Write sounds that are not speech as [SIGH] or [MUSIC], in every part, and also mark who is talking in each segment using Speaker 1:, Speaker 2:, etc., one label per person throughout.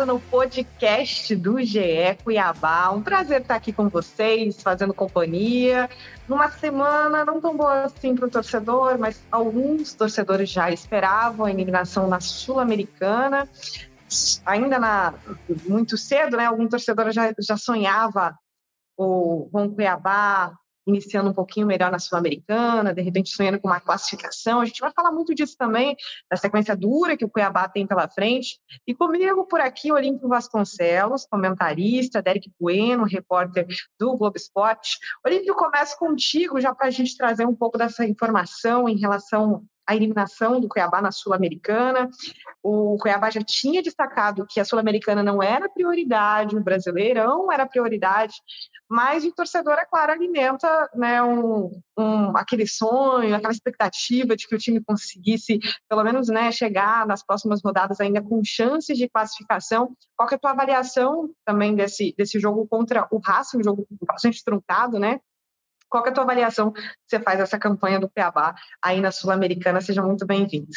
Speaker 1: no podcast do GE Cuiabá. Um prazer estar aqui com vocês, fazendo companhia. Numa semana não tão boa assim para o torcedor, mas alguns torcedores já esperavam a eliminação na Sul-Americana. Ainda na, muito cedo, né? Algum torcedor já, já sonhava o Ron Cuiabá iniciando um pouquinho melhor na Sul-Americana, de repente sonhando com uma classificação. A gente vai falar muito disso também, da sequência dura que o Cuiabá tem pela frente. E comigo por aqui, Olímpio Vasconcelos, comentarista, Derek Bueno, repórter do Globo Esporte. Olímpio, começo contigo, já para a gente trazer um pouco dessa informação em relação à eliminação do Cuiabá na Sul-Americana. O Cuiabá já tinha destacado que a Sul-Americana não era prioridade, o Brasileirão era prioridade, mas o torcedor, é claro, alimenta né, um, um, aquele sonho, aquela expectativa de que o time conseguisse, pelo menos, né, chegar nas próximas rodadas ainda com chances de classificação. Qual é a tua avaliação também desse, desse jogo contra o Racing, um jogo bastante truncado, né? Qual é a tua avaliação que você faz dessa campanha do Cuiabá aí na Sul-Americana? Seja muito bem-vindo.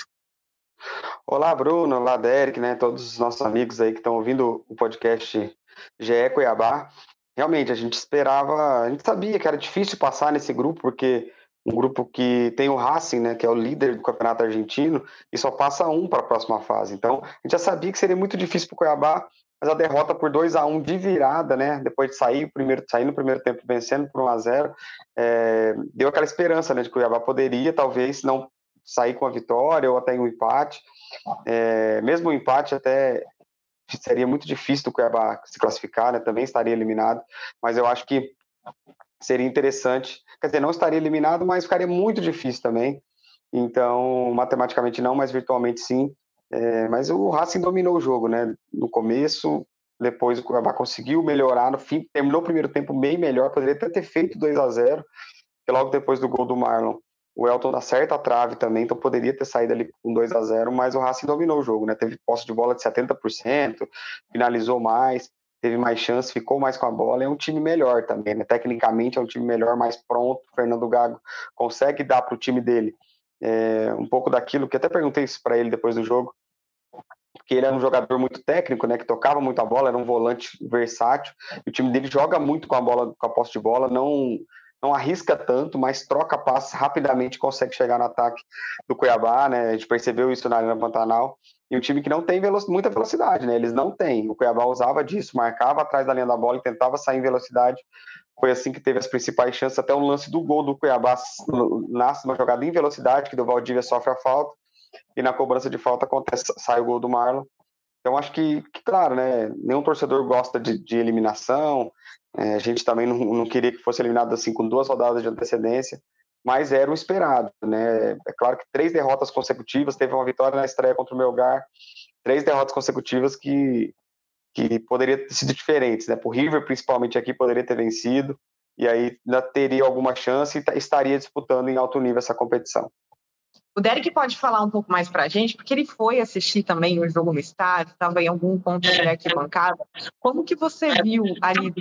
Speaker 2: Olá, Bruno, olá, Derek, né, todos os nossos amigos aí que estão ouvindo o podcast GE Cuiabá realmente a gente esperava, a gente sabia que era difícil passar nesse grupo, porque um grupo que tem o Racing, né, que é o líder do campeonato argentino, e só passa um para a próxima fase. Então, a gente já sabia que seria muito difícil para o Cuiabá, mas a derrota por 2 a 1 de virada, né, depois de sair, primeiro, sair no primeiro tempo vencendo por 1 a 0 é, deu aquela esperança né, de que o Cuiabá poderia, talvez, não sair com a vitória ou até um empate. É, mesmo o empate até seria muito difícil do Cuiabá se classificar, né? Também estaria eliminado, mas eu acho que seria interessante. Quer dizer, não estaria eliminado, mas ficaria muito difícil também. Então, matematicamente não, mas virtualmente sim. É, mas o Racing dominou o jogo, né? No começo, depois o Cuiabá conseguiu melhorar no fim, terminou o primeiro tempo bem melhor, poderia até ter feito 2 a 0 e logo depois do gol do Marlon, o Elton acerta a trave também, então poderia ter saído ali com 2 a 0 mas o Racing dominou o jogo, né? Teve posse de bola de 70%, finalizou mais, teve mais chance, ficou mais com a bola. É um time melhor também, né? Tecnicamente é um time melhor, mais pronto. Fernando Gago consegue dar para o time dele é, um pouco daquilo que até perguntei isso para ele depois do jogo, porque ele era um jogador muito técnico, né, que tocava muito a bola, era um volante versátil. o time dele joga muito com a bola, com a posse de bola, não não arrisca tanto, mas troca passes rapidamente, consegue chegar no ataque do Cuiabá, né? A gente percebeu isso na Arena Pantanal. E um time que não tem muita velocidade, né? Eles não têm. O Cuiabá usava disso, marcava atrás da linha da bola e tentava sair em velocidade. Foi assim que teve as principais chances, até o lance do gol do Cuiabá nasce uma jogada em velocidade, que do Valdívia sofre a falta, e na cobrança de falta acontece, sai o gol do Marlon. Então, acho que, que, claro, né? Nenhum torcedor gosta de, de eliminação, é, a gente também não, não, queria que fosse eliminado assim com duas rodadas de antecedência, mas era o esperado, né? É claro que três derrotas consecutivas, teve uma vitória na estreia contra o Melgar, três derrotas consecutivas que que poderia ter sido diferentes, né? Por River principalmente aqui poderia ter vencido e aí ainda teria alguma chance e estaria disputando em alto nível essa competição.
Speaker 1: O Derek pode falar um pouco mais para a gente, porque ele foi assistir também o jogo no estádio, estava em algum ponto de arquibancada. Como que você viu ali,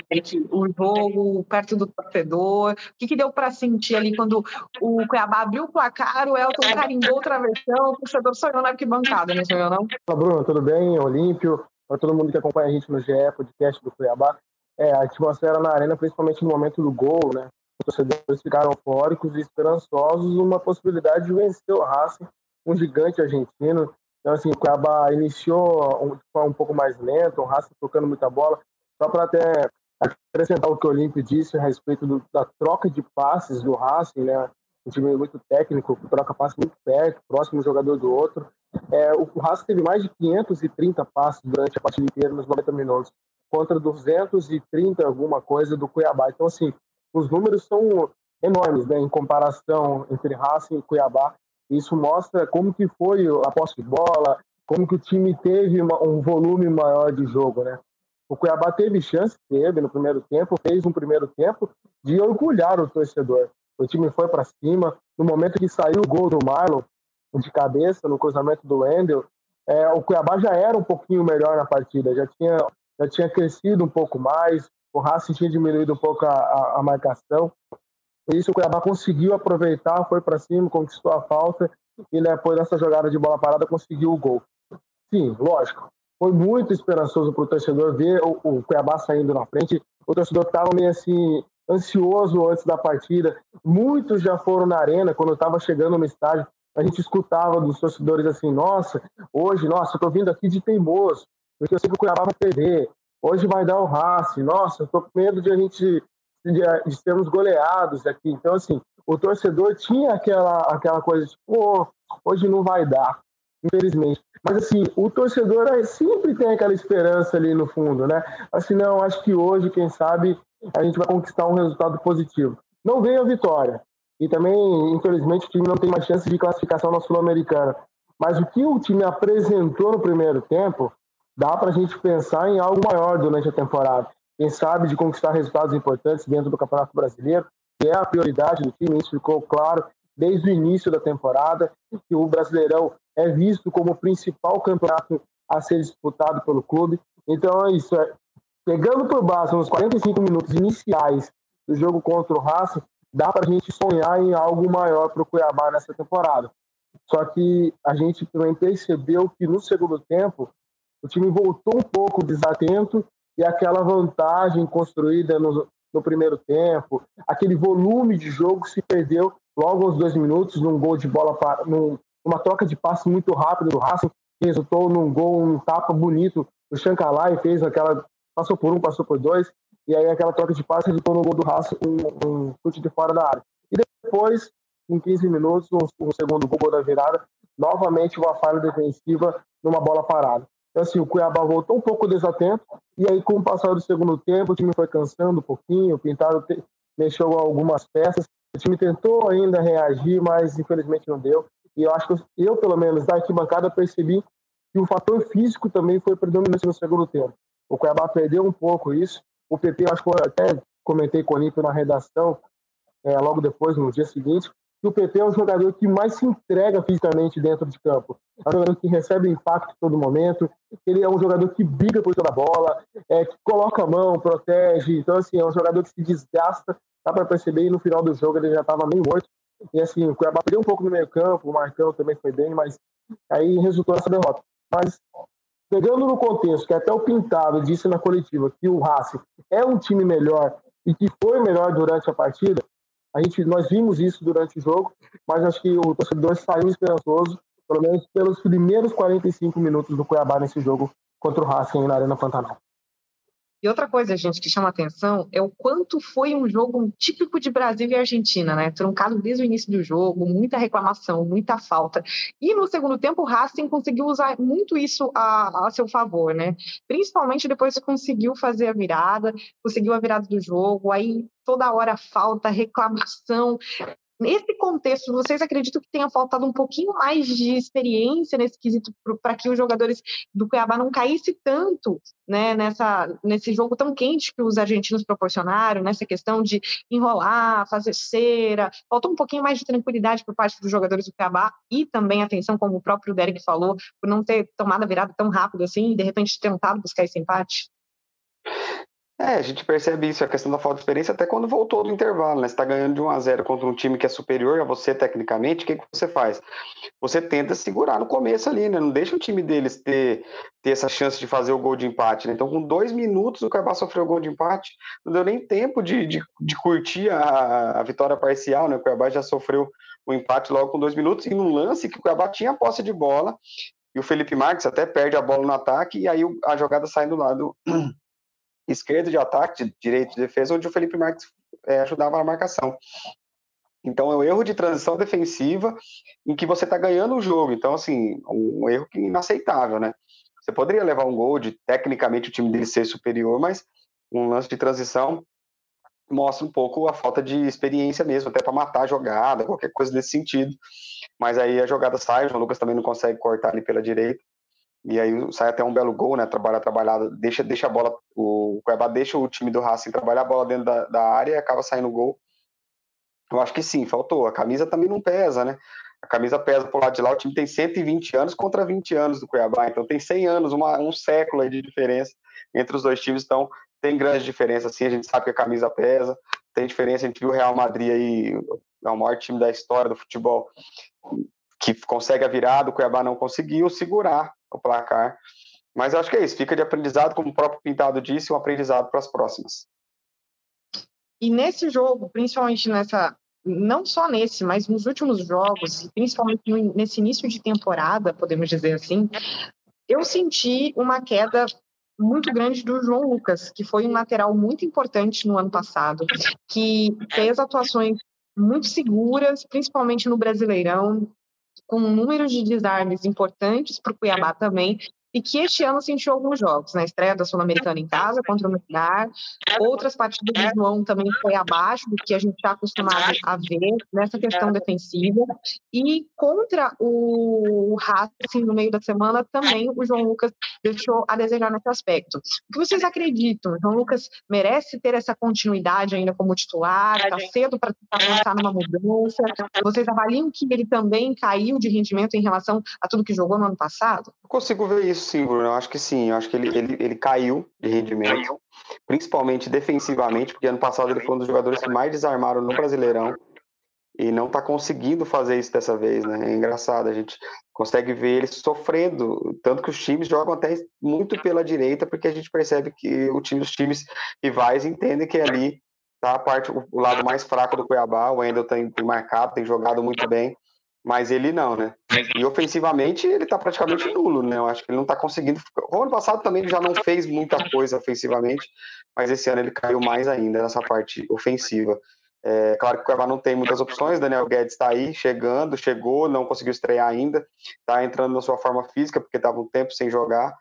Speaker 1: o jogo perto do torcedor? O que, que deu para sentir ali quando o Cuiabá abriu o placar, o Elton carimbou o travessão, o torcedor sonhou na arquibancada, não sonhou não?
Speaker 3: Olá, Bruno, tudo bem? Olímpio, para todo mundo que acompanha a gente no GE, podcast do Cuiabá. É, a atmosfera na arena, principalmente no momento do gol, né? Os torcedores ficaram eufóricos e esperançosos uma possibilidade de vencer o Racing, um gigante argentino. Então, assim, o Cuiabá iniciou forma um pouco mais lenta, o Racing tocando muita bola. Só para até acrescentar o que o Olímpio disse a respeito do, da troca de passes do Racing, né? Um time muito técnico, troca passes muito perto, próximo jogador do outro. É, o Racing teve mais de 530 passes durante a partida inteira, nos 90 minutos, contra 230 alguma coisa do Cuiabá. Então, assim, os números são enormes, né, em comparação entre Racing e Cuiabá. Isso mostra como que foi a posse de bola, como que o time teve uma, um volume maior de jogo, né? O Cuiabá teve chance, teve no primeiro tempo, fez um primeiro tempo de orgulhar o torcedor. O time foi para cima. No momento que saiu o gol do Marlon, de cabeça no cruzamento do Wendel, é, o Cuiabá já era um pouquinho melhor na partida, já tinha, já tinha crescido um pouco mais, o Racing tinha diminuído um pouco a, a, a marcação. Isso o Cuiabá conseguiu aproveitar, foi para cima, conquistou a falta e depois dessa jogada de bola parada conseguiu o gol. Sim, lógico, foi muito esperançoso para o torcedor ver o, o Cuiabá saindo na frente. O torcedor estava meio assim ansioso antes da partida. Muitos já foram na arena quando estava chegando no estádio. A gente escutava dos torcedores assim: Nossa, hoje, nossa, eu tô vindo aqui de teimoso, porque eu o Cuiabá vai perder. Hoje vai dar o race. Nossa, eu tô com medo de a gente de, de sermos goleados aqui. Então, assim, o torcedor tinha aquela, aquela coisa tipo, oh, hoje não vai dar, infelizmente. Mas, assim, o torcedor sempre tem aquela esperança ali no fundo, né? Assim, não, acho que hoje, quem sabe, a gente vai conquistar um resultado positivo. Não veio a vitória. E também, infelizmente, o time não tem mais chance de classificação na Sul-Americana. Mas o que o time apresentou no primeiro tempo, dá para a gente pensar em algo maior durante a temporada. Quem sabe de conquistar resultados importantes dentro do Campeonato Brasileiro, que é a prioridade do time, isso ficou claro desde o início da temporada, que o Brasileirão é visto como o principal campeonato a ser disputado pelo clube. Então é isso, é, pegando por base nos 45 minutos iniciais do jogo contra o Racing, dá para a gente sonhar em algo maior para o Cuiabá nessa temporada. Só que a gente também percebeu que no segundo tempo o time voltou um pouco desatento e aquela vantagem construída no, no primeiro tempo, aquele volume de jogo se perdeu logo aos dois minutos num gol de bola para num, uma troca de passe muito rápido do Racing que resultou num gol, um tapa bonito do Shankar fez aquela passou por um, passou por dois, e aí aquela troca de passe resultou no gol do Racing, um, um chute de fora da área. E depois, em 15 minutos, um, um segundo gol, da virada, novamente uma falha defensiva numa bola parada. Então, assim, o Cuiabá voltou um pouco desatento, e aí, com o passar do segundo tempo, o time foi cansando um pouquinho, o Pintado mexeu algumas peças, o time tentou ainda reagir, mas infelizmente não deu. E eu acho que eu, pelo menos, da arquibancada, percebi que o fator físico também foi predominante no segundo tempo. O Cuiabá perdeu um pouco isso. O PP, acho que eu até comentei com o Nico na redação, é, logo depois, no dia seguinte, que o PP é o jogador que mais se entrega fisicamente dentro de campo. É um jogador que recebe impacto todo momento, ele é um jogador que briga por toda a bola, é, que coloca a mão, protege. Então, assim, é um jogador que se desgasta, dá para perceber, e no final do jogo ele já estava meio morto. E assim, o Cuiabá perdeu um pouco no meio campo, o Marcão também foi bem, mas aí resultou essa derrota. Mas pegando no contexto que até o Pintado disse na coletiva que o Racing é um time melhor e que foi melhor durante a partida, a gente, nós vimos isso durante o jogo, mas acho que o torcedor saiu esperançoso, pelo menos pelos primeiros 45 minutos do Cuiabá nesse jogo contra o Racing na Arena Pantanal.
Speaker 1: E outra coisa, gente, que chama atenção é o quanto foi um jogo típico de Brasil e Argentina, né? Truncado desde o início do jogo, muita reclamação, muita falta. E no segundo tempo, o Racing conseguiu usar muito isso a, a seu favor, né? Principalmente depois que conseguiu fazer a virada, conseguiu a virada do jogo, aí toda hora falta, reclamação. Nesse contexto, vocês acreditam que tenha faltado um pouquinho mais de experiência nesse quesito para que os jogadores do Cuiabá não caísse tanto né, nessa, nesse jogo tão quente que os argentinos proporcionaram, nessa questão de enrolar, fazer cera? Faltou um pouquinho mais de tranquilidade por parte dos jogadores do Cuiabá e também atenção, como o próprio Derek falou, por não ter tomado a virada tão rápido assim e de repente tentado buscar esse empate?
Speaker 2: É, a gente percebe isso, a questão da falta de experiência, até quando voltou do intervalo, né? Você está ganhando de 1 a 0 contra um time que é superior a você tecnicamente, o que, que você faz? Você tenta segurar no começo ali, né? Não deixa o time deles ter, ter essa chance de fazer o gol de empate, né? Então, com dois minutos, o Cuiabá sofreu o gol de empate, não deu nem tempo de, de, de curtir a, a vitória parcial, né? O Cuiabá já sofreu o empate logo com dois minutos, e num lance que o Cuiabá tinha posse de bola, e o Felipe Marques até perde a bola no ataque, e aí a jogada sai do lado esquerdo de ataque, de direito de defesa, onde o Felipe Marques é, ajudava na marcação. Então é um erro de transição defensiva em que você está ganhando o jogo. Então, assim, um erro inaceitável, né? Você poderia levar um gol de tecnicamente o time dele ser superior, mas um lance de transição mostra um pouco a falta de experiência mesmo, até para matar a jogada, qualquer coisa nesse sentido. Mas aí a jogada sai, o João Lucas também não consegue cortar ali pela direita. E aí sai até um belo gol, né? Trabalhar trabalhado, deixa, deixa a bola, o Cuiabá deixa o time do Racing trabalhar a bola dentro da, da área e acaba saindo o gol. Eu acho que sim, faltou. A camisa também não pesa, né? A camisa pesa pro lado de lá, o time tem 120 anos contra 20 anos do Cuiabá, então tem 100 anos, uma, um século de diferença entre os dois times, então tem grande diferença, sim, a gente sabe que a camisa pesa, tem diferença, a gente viu o Real Madrid aí, é o maior time da história do futebol, que consegue a virada, o Cuiabá não conseguiu segurar o placar, mas acho que é isso, fica de aprendizado, como o próprio Pintado disse, um aprendizado para as próximas.
Speaker 1: E nesse jogo, principalmente nessa, não só nesse, mas nos últimos jogos, principalmente nesse início de temporada, podemos dizer assim, eu senti uma queda muito grande do João Lucas, que foi um lateral muito importante no ano passado, que fez atuações muito seguras, principalmente no Brasileirão, com números de desarmes importantes para o Cuiabá também, e que este ano sentiu alguns jogos, na né? estreia da Sul-Americana em casa contra o Melgar, outras partidas do João também foi abaixo do que a gente está acostumado a ver nessa questão defensiva, e contra o Racing no meio da semana também o João Lucas deixou a desejar nesse aspecto. O que vocês acreditam? O João Lucas merece ter essa continuidade ainda como titular? Está cedo para pensar numa mudança? Vocês avaliam que ele também caiu de rendimento em relação a tudo que jogou no ano passado?
Speaker 2: Eu consigo ver isso Bruno. Eu acho que sim. Eu acho que ele, ele, ele caiu de rendimento, principalmente defensivamente, porque ano passado ele foi um dos jogadores que mais desarmaram no Brasileirão e não está conseguindo fazer isso dessa vez, né? É engraçado, a gente consegue ver ele sofrendo, tanto que os times jogam até muito pela direita, porque a gente percebe que o time, os times rivais entendem que ali tá a parte, o lado mais fraco do Cuiabá, o Wendel tem, tem marcado, tem jogado muito bem, mas ele não, né? E ofensivamente ele tá praticamente nulo, né? Eu acho que ele não tá conseguindo. O ano passado também ele já não fez muita coisa ofensivamente, mas esse ano ele caiu mais ainda nessa parte ofensiva. É, claro que o Cuiabá não tem muitas opções, Daniel Guedes está aí, chegando, chegou, não conseguiu estrear ainda, está entrando na sua forma física, porque estava um tempo sem jogar,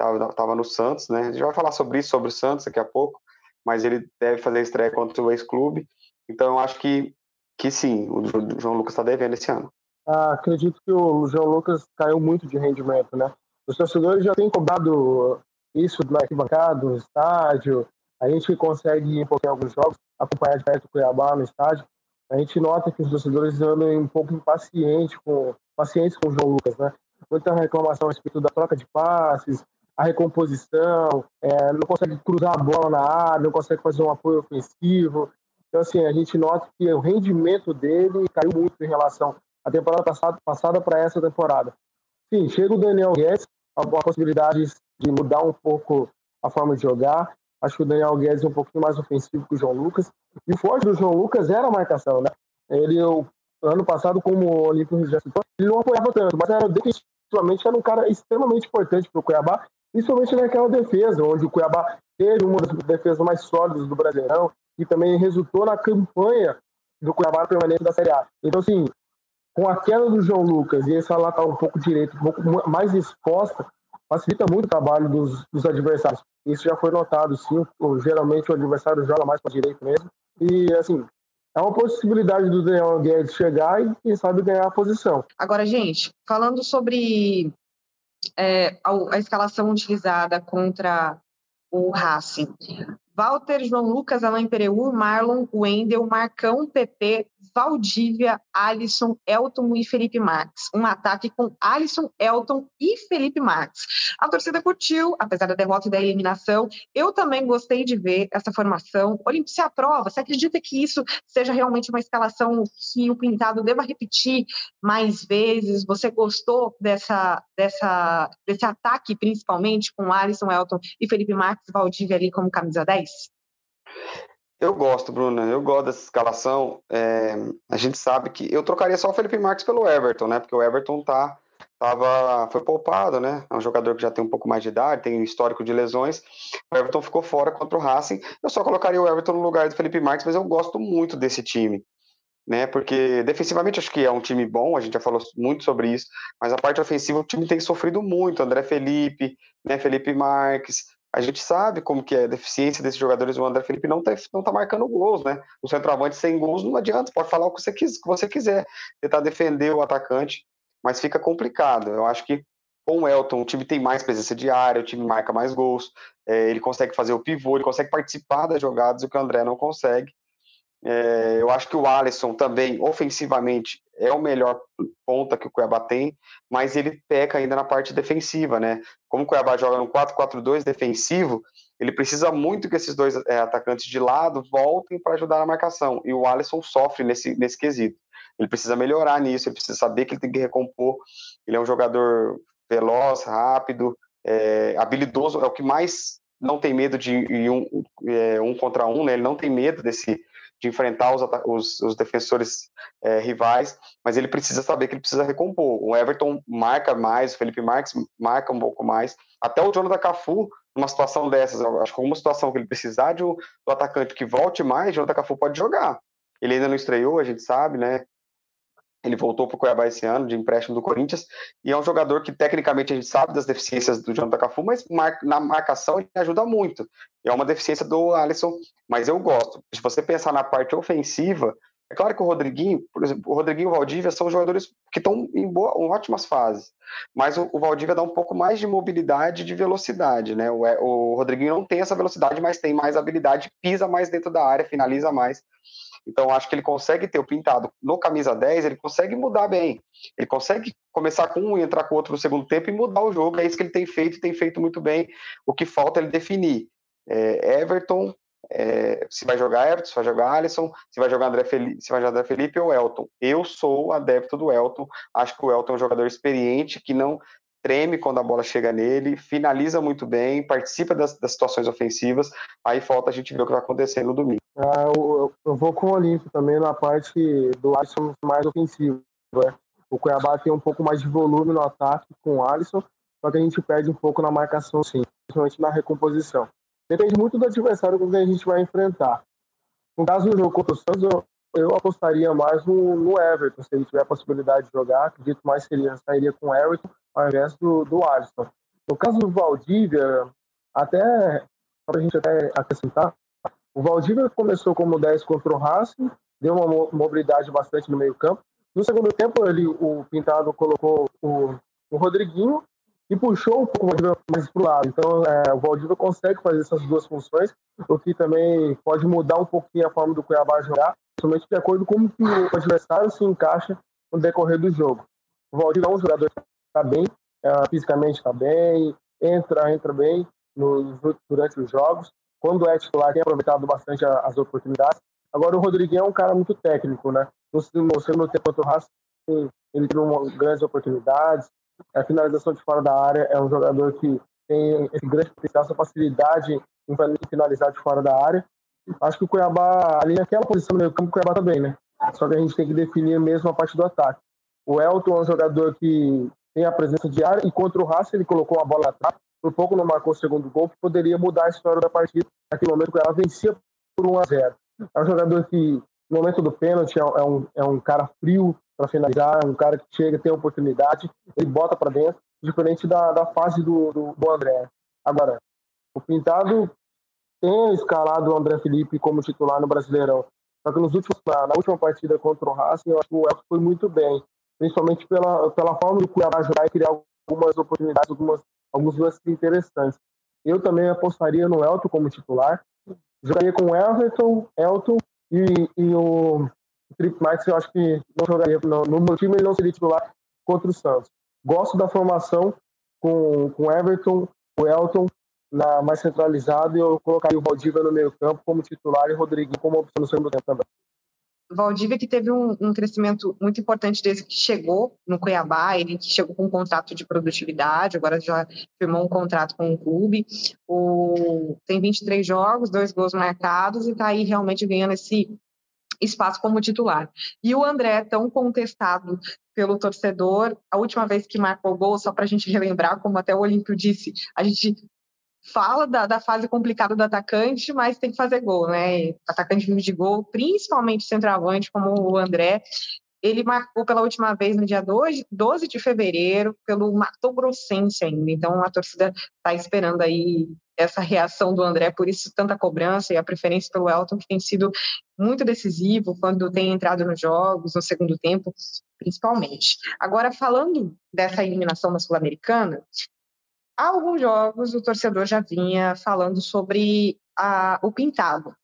Speaker 2: estava no Santos, né? A gente vai falar sobre isso, sobre o Santos daqui a pouco, mas ele deve fazer estreia contra o ex-clube, então eu acho que, que sim, o João Lucas está devendo esse ano
Speaker 3: ah, acredito que o João Lucas caiu muito de rendimento, né? Os torcedores já têm cobrado isso na arquibancada, no estádio. A gente consegue ir um alguns jogos, acompanhar de perto o Cuiabá no estádio. A gente nota que os torcedores andam um pouco impacientes com, com o João Lucas, né? Muita reclamação a respeito da troca de passes, a recomposição, é, não consegue cruzar a bola na área, não consegue fazer um apoio ofensivo. Então, assim, a gente nota que o rendimento dele caiu muito em relação a temporada passada, para essa temporada. Sim, chega o Daniel Guedes, a, a possibilidade de mudar um pouco a forma de jogar. Acho que o Daniel Guedes é um pouquinho mais ofensivo que o João Lucas. E o forte do João Lucas era a marcação, né? Ele, o ano passado, como o Olímpio já ele não apoiava tanto, mas era definitivamente era um cara extremamente importante para o Cuiabá, principalmente naquela defesa, onde o Cuiabá teve uma das defesas mais sólidas do Brasileirão e também resultou na campanha do Cuiabá permanente da Série A. Então, assim, com a queda do João Lucas e essa lateral tá um pouco direito, um pouco mais exposta, facilita muito o trabalho dos, dos adversários. Isso já foi notado, sim. Geralmente o adversário joga mais para direito mesmo. E, assim, é uma possibilidade do Daniel Guedes chegar e, quem sabe, ganhar a posição.
Speaker 1: Agora, gente, falando sobre é, a, a, escalação utilizada contra o Racing. Walter, João Lucas, Alain Pereu, Marlon, Wendel, Marcão, PP, Valdívia, Alisson, Elton e Felipe Marques. Um ataque com Alisson, Elton e Felipe Marques. A torcida curtiu, apesar da derrota e da eliminação. Eu também gostei de ver essa formação. Olímpio, se aprova, você acredita que isso seja realmente uma escalação que o Pintado deva repetir mais vezes? Você gostou dessa, dessa, desse ataque, principalmente, com Alisson, Elton e Felipe Marques, Valdívia ali como camisa 10?
Speaker 2: Eu gosto, Bruna. Eu gosto dessa escalação. É, a gente sabe que eu trocaria só o Felipe Marques pelo Everton, né? Porque o Everton tá, tava, foi poupado, né? É um jogador que já tem um pouco mais de idade, tem um histórico de lesões. O Everton ficou fora contra o Racing. Eu só colocaria o Everton no lugar do Felipe Marques, mas eu gosto muito desse time. Né, porque defensivamente acho que é um time bom, a gente já falou muito sobre isso, mas a parte ofensiva o time tem sofrido muito. André Felipe, né, Felipe Marques, a gente sabe como que é a deficiência desses jogadores. O André Felipe não está não tá marcando gols, né? O centroavante sem gols não adianta, pode falar o que você, quis, que você quiser, tentar defender o atacante, mas fica complicado. Eu acho que com o Elton, o time tem mais presença de área, o time marca mais gols, é, ele consegue fazer o pivô, ele consegue participar das jogadas, o que o André não consegue. É, eu acho que o Alisson também, ofensivamente, é o melhor ponta que o Cuiabá tem, mas ele peca ainda na parte defensiva, né? Como o Cuiabá joga no 4-4-2 defensivo, ele precisa muito que esses dois é, atacantes de lado voltem para ajudar na marcação. E o Alisson sofre nesse, nesse quesito. Ele precisa melhorar nisso, ele precisa saber que ele tem que recompor. Ele é um jogador veloz, rápido, é, habilidoso, é o que mais não tem medo de um, é, um contra um, né? Ele não tem medo desse de enfrentar os, os, os defensores é, rivais, mas ele precisa saber que ele precisa recompor. O Everton marca mais, o Felipe Marques marca um pouco mais, até o Jonathan Cafu, numa situação dessas, acho que alguma situação que ele precisar de um, do atacante que volte mais, o Jonathan Cafu pode jogar. Ele ainda não estreou, a gente sabe, né? Ele voltou para o Cuiabá esse ano, de empréstimo do Corinthians, e é um jogador que, tecnicamente, a gente sabe das deficiências do Jonathan Cafu, mas na marcação ele ajuda muito. É uma deficiência do Alisson, mas eu gosto. Se você pensar na parte ofensiva, é claro que o Rodriguinho, por exemplo, o Rodriguinho e o Valdívia são jogadores que estão em, boa, em ótimas fases, mas o, o, Valdívia dá um pouco mais de mobilidade de velocidade, né? O, o Rodriguinho não tem essa velocidade, mas tem mais habilidade, pisa mais dentro da área, finaliza mais. Então, acho que ele consegue ter o pintado no camisa 10, ele consegue mudar bem. Ele consegue começar com um e entrar com outro no segundo tempo e mudar o jogo. É isso que ele tem feito tem feito muito bem. O que falta é ele definir. É, Everton, é, se vai jogar Everton, se vai jogar Alisson, se vai jogar André Felipe, se vai jogar André Felipe ou Elton. Eu sou adepto do Elton. Acho que o Elton é um jogador experiente que não treme quando a bola chega nele, finaliza muito bem, participa das, das situações ofensivas. Aí falta a gente ver o que vai acontecer no domingo.
Speaker 3: Ah, eu, eu, vou com o Olímpio também na parte do Alisson mais ofensivo. Né? O Cuiabá tem um pouco mais de volume no ataque com o Alisson, só que a gente perde um pouco na marcação, sim, principalmente na recomposição. Depende muito do adversário com quem a gente vai enfrentar. No caso do jogo contra o Santos, eu, eu apostaria mais no, no, Everton, se ele tiver a possibilidade de jogar. Acredito mais que ele sairia com o Everton ao invés do, do Alisson. No caso do Valdívia, até para a gente até acrescentar, o Valdívia começou como 10 contra o Racing, deu uma mobilidade bastante no meio campo. No segundo tempo, ele, o Pintado colocou o, o Rodriguinho e puxou um pouco o Valdívia mais para o lado. Então, é, o Valdívia consegue fazer essas duas funções, o que também pode mudar um pouquinho a forma do Cuiabá jogar, somente de acordo com como o adversário se encaixa no decorrer do jogo. O Valdívia é um jogador está bem, é, fisicamente está bem, entra, entra bem durante os jogos. Quando é titular, tem aproveitado bastante as oportunidades. Agora, o Rodriguinho é um cara muito técnico, né? No, segundo tempo contra o Racing, ele teve grandes oportunidades, a finalização de fora da área é um jogador que tem esse grande potencial, essa facilidade em finalizar de fora da área. Acho que o Cuiabá, ali naquela posição no meio campo, o Cuiabá também, tá né? Só que a gente tem que definir mesmo a parte do ataque. O Elton é um jogador que tem a presença de área e contra o Racing ele colocou a bola atrás, por pouco não marcou o segundo gol, que poderia mudar a história da partida. Naquele momento, o Cuiabá vencia por 1 a 0 É um jogador que, no momento do pênalti, é um, é um cara frio, para finalizar, um cara que chega, tem oportunidade, ele bota para dentro, diferente da, da fase do, do, do, André. Agora, o Pintado tem escalado o André Felipe como titular no Brasileirão, só que nos últimos, na, na última partida contra o Racing, eu acho que o Elton foi muito bem, principalmente pela, pela forma do Cuiabá jogar e criar algumas oportunidades, algumas, alguns lances interessantes. Eu também apostaria no Elton como titular, jogaria com Everton, Elton e, e o Felipe Marques eu acho que não jogaria, no, no meu time ele não seria titular contra o Santos. Gosto da formação com, com Everton, o Elton na, mais centralizado e eu colocaria o Valdívia no meio campo como titular e o Rodriguinho como opção no segundo tempo também.
Speaker 1: Valdívia que teve um, um, crescimento muito importante desde que chegou no Cuiabá, ele chegou com um contrato de produtividade, agora já firmou um contrato com o clube, o, tem 23 jogos, dois gols marcados e está aí realmente ganhando esse espaço como titular. E o André, tão contestado pelo torcedor, a última vez que marcou gol, só para a gente relembrar, como até o Olímpio disse, a gente fala da, da, fase complicada do atacante, mas tem que fazer gol, né? Atacante vive de gol, principalmente centroavante, como o André. Ele marcou pela última vez no dia 12, 12 de fevereiro, pelo Mato Grossense ainda. Então a torcida está esperando aí essa reação do André, por isso tanta cobrança e a preferência pelo Elton, que tem sido muito decisivo quando tem entrado nos jogos, no segundo tempo, principalmente. Agora, falando dessa eliminação na Sul-Americana, há alguns jogos o torcedor já vinha falando sobre a, o pintado.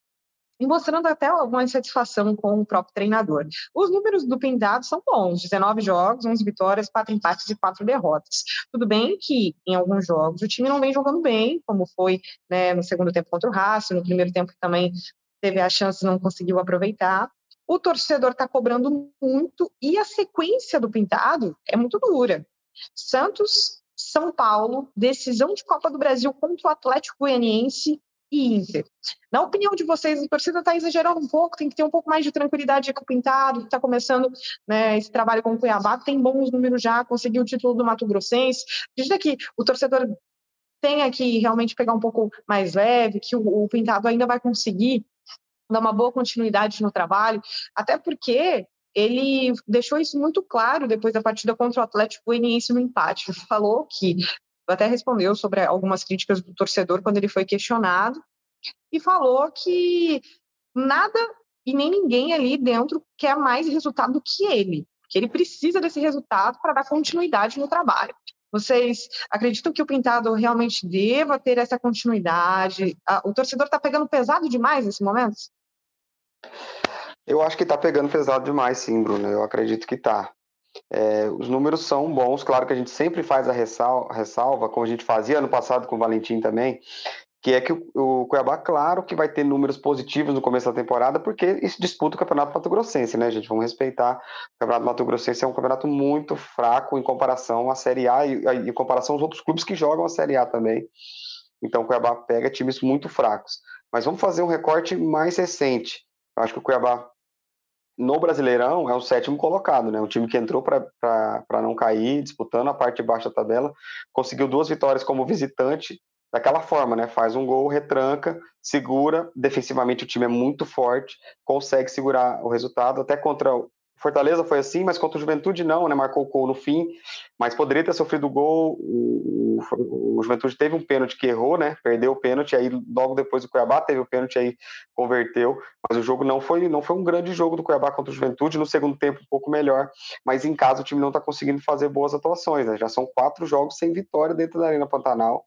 Speaker 1: mostrando até alguma insatisfação com o próprio treinador. Os números do Pintado são bons: 19 jogos, 11 vitórias, 4 empates e 4 derrotas. Tudo bem que em alguns jogos o time não vem jogando bem, como foi né, no segundo tempo contra o Racing, no primeiro tempo também teve a chance e não conseguiu aproveitar. O torcedor está cobrando muito e a sequência do Pintado é muito dura. Santos, São Paulo, decisão de Copa do Brasil contra o Atlético Goianiense e Inter. Na opinião de vocês, a torcida está exagerando um pouco, tem que ter um pouco mais de tranquilidade com o Pintado, que está começando né, esse trabalho com o Cuiabá, tem bons números já, conseguiu o título do Mato Grossense. Acredita que o torcedor tenha que realmente pegar um pouco mais leve, que o, o Pintado ainda vai conseguir dar uma boa continuidade no trabalho, até porque ele deixou isso muito claro depois da partida contra o Atlético Goianiense no empate. Falou que até respondeu sobre algumas críticas do torcedor quando ele foi questionado e falou que nada e nem ninguém ali dentro quer mais resultado do que ele, que ele precisa desse resultado para dar continuidade no trabalho. Vocês acreditam que o Pintado realmente deva ter essa continuidade? O torcedor está pegando pesado demais nesse momento?
Speaker 2: Eu acho que está pegando pesado demais, sim, Bruno. Eu acredito que está. É, os números são bons, claro que a gente sempre faz a ressalva, como a gente fazia ano passado com o Valentim também, que é que o Cuiabá, claro que vai ter números positivos no começo da temporada, porque isso disputa o Campeonato Mato Grossense, né, gente? Vamos respeitar. O Campeonato Mato Grossense é um campeonato muito fraco em comparação à Série A e em comparação aos outros clubes que jogam a Série A também. Então o Cuiabá pega times muito fracos. Mas vamos fazer um recorte mais recente. Eu acho que o Cuiabá no Brasileirão é o sétimo colocado, né? Um time que entrou para não cair, disputando a parte de baixo da tabela, conseguiu duas vitórias como visitante, daquela forma, né? Faz um gol, retranca, segura, defensivamente o time é muito forte, consegue segurar o resultado, até contra Fortaleza foi assim, mas contra o Juventude não, né? Marcou o gol no fim, mas poderia ter sofrido o gol. O, o, o, Juventude teve um pênalti que errou, né? Perdeu o pênalti, aí logo depois o Cuiabá teve o pênalti, aí converteu. Mas o jogo não foi, não foi um grande jogo do Cuiabá contra o Juventude. No segundo tempo, um pouco melhor, mas em casa o time não está conseguindo fazer boas atuações, né? Já são quatro jogos sem vitória dentro da Arena Pantanal.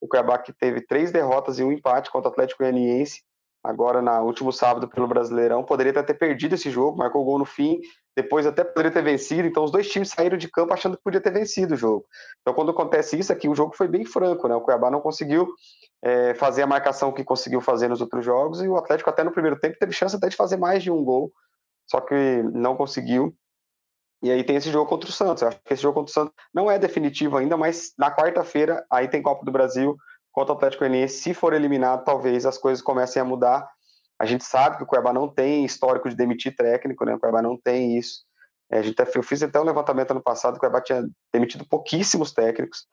Speaker 2: O Cuiabá que teve três derrotas e um empate contra o Atlético Goianiense agora na último sábado pelo Brasileirão. Poderia até ter perdido esse jogo, marcou o gol no fim, depois até poderia ter vencido. Então os dois times saíram de campo achando que podia ter vencido o jogo. Então quando acontece isso aqui, o jogo foi bem franco, né? O Cuiabá não conseguiu é, fazer a marcação que conseguiu fazer nos outros jogos e o Atlético até no primeiro tempo teve chance até de fazer mais de um gol, só que não conseguiu. E aí tem esse jogo contra o Santos. Eu acho que esse jogo contra o Santos não é definitivo ainda, mas na quarta-feira aí tem Copa do Brasil contra o Atlético Goianiense, se for eliminado, talvez as coisas comecem a mudar. A gente sabe que o Cuiabá não tem histórico de demitir técnico, né? O Cuiabá não tem isso. É, a gente, eu fiz até um levantamento ano passado, o Cuiabá tinha demitido pouquíssimos técnicos,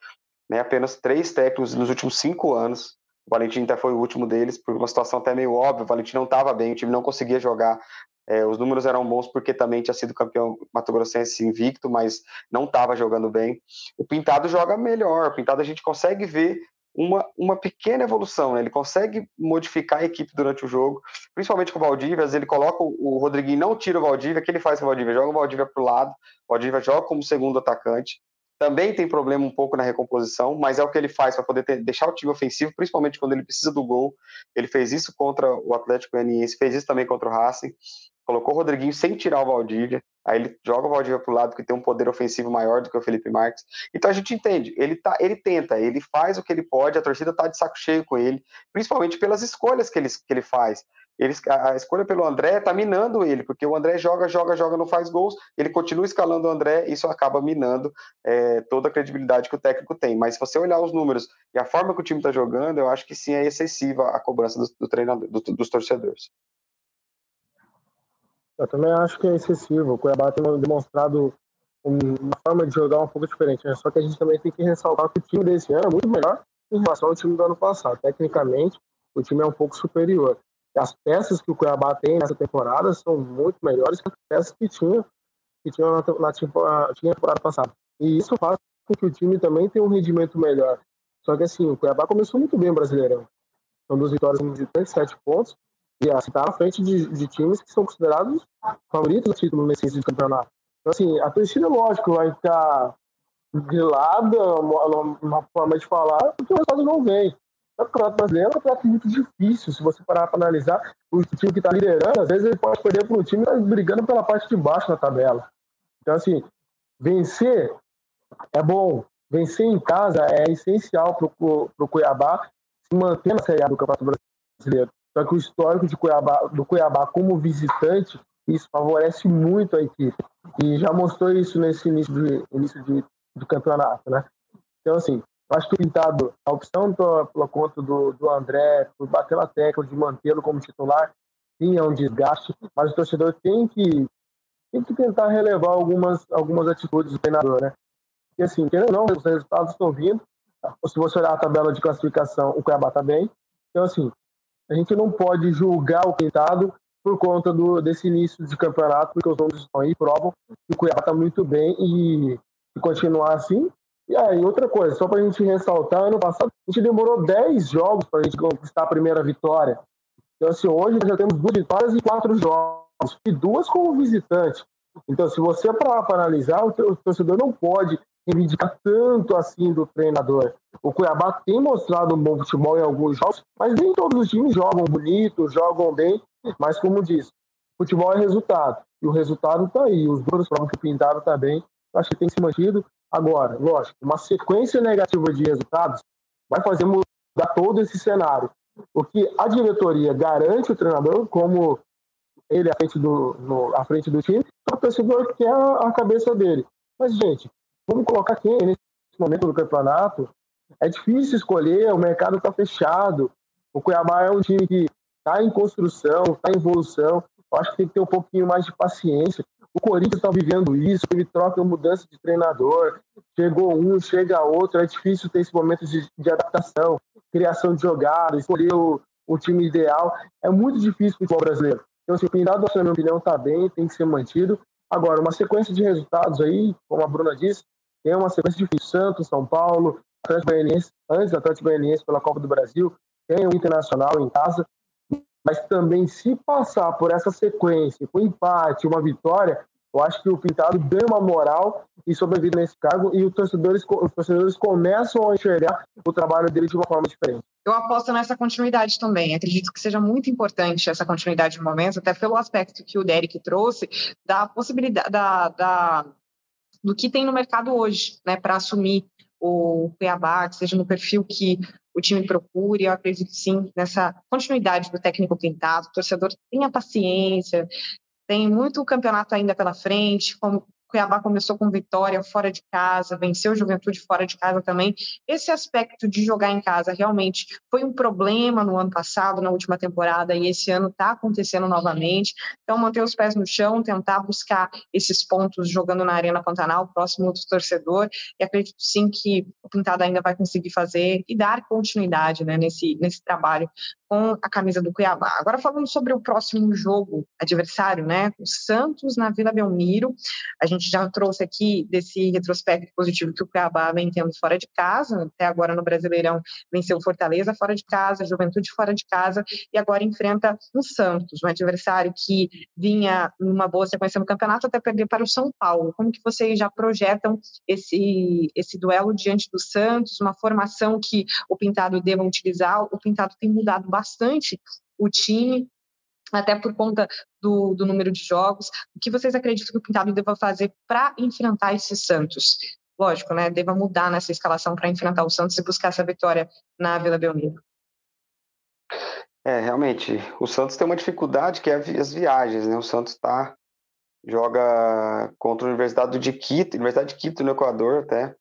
Speaker 2: né? Apenas três técnicos nos últimos cinco anos. O Valentim até foi o último deles, por uma situação até meio óbvia. O Valentim não estava bem, o time não conseguia jogar. É, os números eram bons porque também tinha sido campeão Mato Grossense invicto, mas não estava jogando bem. O Pintado joga melhor. O Pintado a gente consegue ver uma, uma pequena evolução. Né? Ele consegue modificar a equipe durante o jogo, principalmente com o Valdívia. Ele coloca o, Rodriguinho, não tira o Valdívia. O que ele faz com o Valdívia? Joga o Valdívia para o lado, o Valdívia joga como segundo atacante. Também tem problema um pouco na recomposição, mas é o que ele faz para poder ter, deixar o time ofensivo, principalmente quando ele precisa do gol. Ele fez isso contra o Atlético Goianiense, fez isso também contra o Racing colocou o Rodriguinho sem tirar o Valdívia, aí ele joga o Valdívia para o lado, porque tem um poder ofensivo maior do que o Felipe Marques. Então a gente entende, ele, tá, ele tenta, ele faz o que ele pode, a torcida está de saco cheio com ele, principalmente pelas escolhas que ele, que ele faz. Ele, a escolha pelo André está minando ele, porque o André joga, joga, joga, não faz gols, ele continua escalando o André, isso acaba minando é, toda a credibilidade que o técnico tem. Mas se você olhar os números e a forma que o time está jogando, eu acho que sim é excessiva a cobrança do, do treinador, do, dos torcedores.
Speaker 3: Eu também acho que é excessivo. O Cuiabá tem demonstrado uma forma de jogar um pouco diferente. Né? Só que a gente também tem que ressaltar que o time desse ano é muito melhor em relação ao time do ano passado. Tecnicamente, o time é um pouco superior. E as peças que o Cuiabá tem nessa temporada são muito melhores que as peças que tinha, que tinha na, na, na temporada passada. E isso faz com que o time também tenha um rendimento melhor. Só que assim, o Cuiabá começou muito bem o Brasileirão. São duas vitórias de 37 pontos e assim, tá à frente de, de, times que são considerados favoritos do título nesse de campeonato. Então, assim, a torcida, lógico, vai ficar grilada, uma, uma forma de falar, porque o resultado não vem. O campeonato brasileiro é um campeonato muito difícil. Se você parar para analisar, o time que está liderando, às vezes ele pode perder para um time está brigando pela parte de baixo na tabela. Então, assim, vencer é bom. Vencer em casa é essencial para o Cuiabá se manter na Série A do Campeonato Brasileiro. Só que o histórico de Cuiabá, do Cuiabá como visitante, isso favorece muito a equipe. E já mostrou isso nesse início de, início de, do campeonato, né? Então, assim, acho que o Pintado, a opção pela, pela conta do, do André, por bater na tecla de mantê-lo como titular, sim, é um desgaste, mas o torcedor tem que, tem que tentar relevar algumas, algumas atitudes do treinador, né? E assim, querendo ou não, os resultados estão vindo. Se você olhar a tabela de classificação, o Cuiabá está bem. Então, assim, a gente não pode julgar o Pintado por conta do, desse início de campeonato, porque os números estão aí provam que o Cuiabá está muito bem e, e continuar assim, e aí, outra coisa, só para a gente ressaltar, ano passado a gente demorou 10 jogos para a gente conquistar a primeira vitória. Então, assim, hoje já temos duas vitórias e quatro jogos, e duas como visitante. Então, se você para analisar, o torcedor não pode reivindicar tanto assim do treinador. O Cuiabá tem mostrado um bom futebol em alguns jogos, mas nem todos os times jogam bonito, jogam bem. Mas, como disse, futebol é resultado. E o resultado está aí. Os números provam que Pintado está bem. Acho que tem se mantido. Agora, lógico, uma sequência negativa de resultados vai fazer mudar todo esse cenário. O que a diretoria garante o treinador, como ele à frente do, no, à frente do time, o torcedor quer a cabeça dele. Mas, gente, vamos colocar quem nesse momento do campeonato? É difícil escolher, o mercado está fechado. O Cuiabá é um time que está em construção, está em evolução. Eu acho que tem que ter um pouquinho mais de paciência. O Corinthians está vivendo isso, ele troca mudança de treinador, chegou um, chega outro, é difícil ter esse momento de, de adaptação, criação de jogadas, escolher o, o, time ideal. É muito difícil o futebol brasileiro. Então, assim, o Pindado, na minha opinião, está bem, tem que ser mantido. Agora, uma sequência de resultados aí, como a Bruna disse, tem uma sequência difícil. Santos, São Paulo, Atlético Goianiense, antes do Atlético Goianiense pela Copa do Brasil, tem o Internacional em casa mas também se passar por essa sequência, com empate, uma vitória, eu acho que o Pintado ganha uma moral e sobrevive nesse cargo e os torcedores, os torcedores começam a enxergar o trabalho dele de uma forma diferente.
Speaker 1: Eu aposto nessa continuidade também. Acredito que seja muito importante essa continuidade de momentos, até pelo aspecto que o Derek trouxe da possibilidade da, da do que tem no mercado hoje, né, para assumir o Cuiabá, que seja no perfil que o time procure. Eu acredito sim nessa continuidade do técnico pintado. O torcedor tenha paciência, tem muito campeonato ainda pela frente, como Cuiabá começou com vitória fora de casa, venceu o Juventude fora de casa também. Esse aspecto de jogar em casa realmente foi um problema no ano passado, na última temporada, e esse ano está acontecendo novamente. Então, manter os pés no chão, tentar buscar esses pontos jogando na Arena Pantanal, próximo do torcedor, e acredito sim que o Pintado ainda vai conseguir fazer e dar continuidade né, nesse, nesse trabalho com a camisa do Cuiabá. Agora falando sobre o próximo jogo adversário, né? O Santos na Vila Belmiro. A gente já trouxe aqui desse retrospecto positivo que o Cuiabá vem tendo fora de casa, até agora no Brasileirão venceu Fortaleza fora de casa, Juventude fora de casa e agora enfrenta o Santos, um adversário que vinha numa boa sequência no campeonato até perder para o São Paulo. Como que vocês já projetam esse esse duelo diante do Santos, uma formação que o Pintado deva utilizar? O Pintado tem mudado bastante o time, até por conta do, do número de jogos. O que vocês acreditam que o Pintado deva fazer para enfrentar esse Santos? Lógico, né? Deva mudar nessa escalação para enfrentar o Santos e buscar essa vitória na Vila Belmiro.
Speaker 2: É, realmente, o Santos tem uma dificuldade que é as viagens, né? O Santos tá joga contra a Universidade de Quito, Universidade de Quito no Equador até,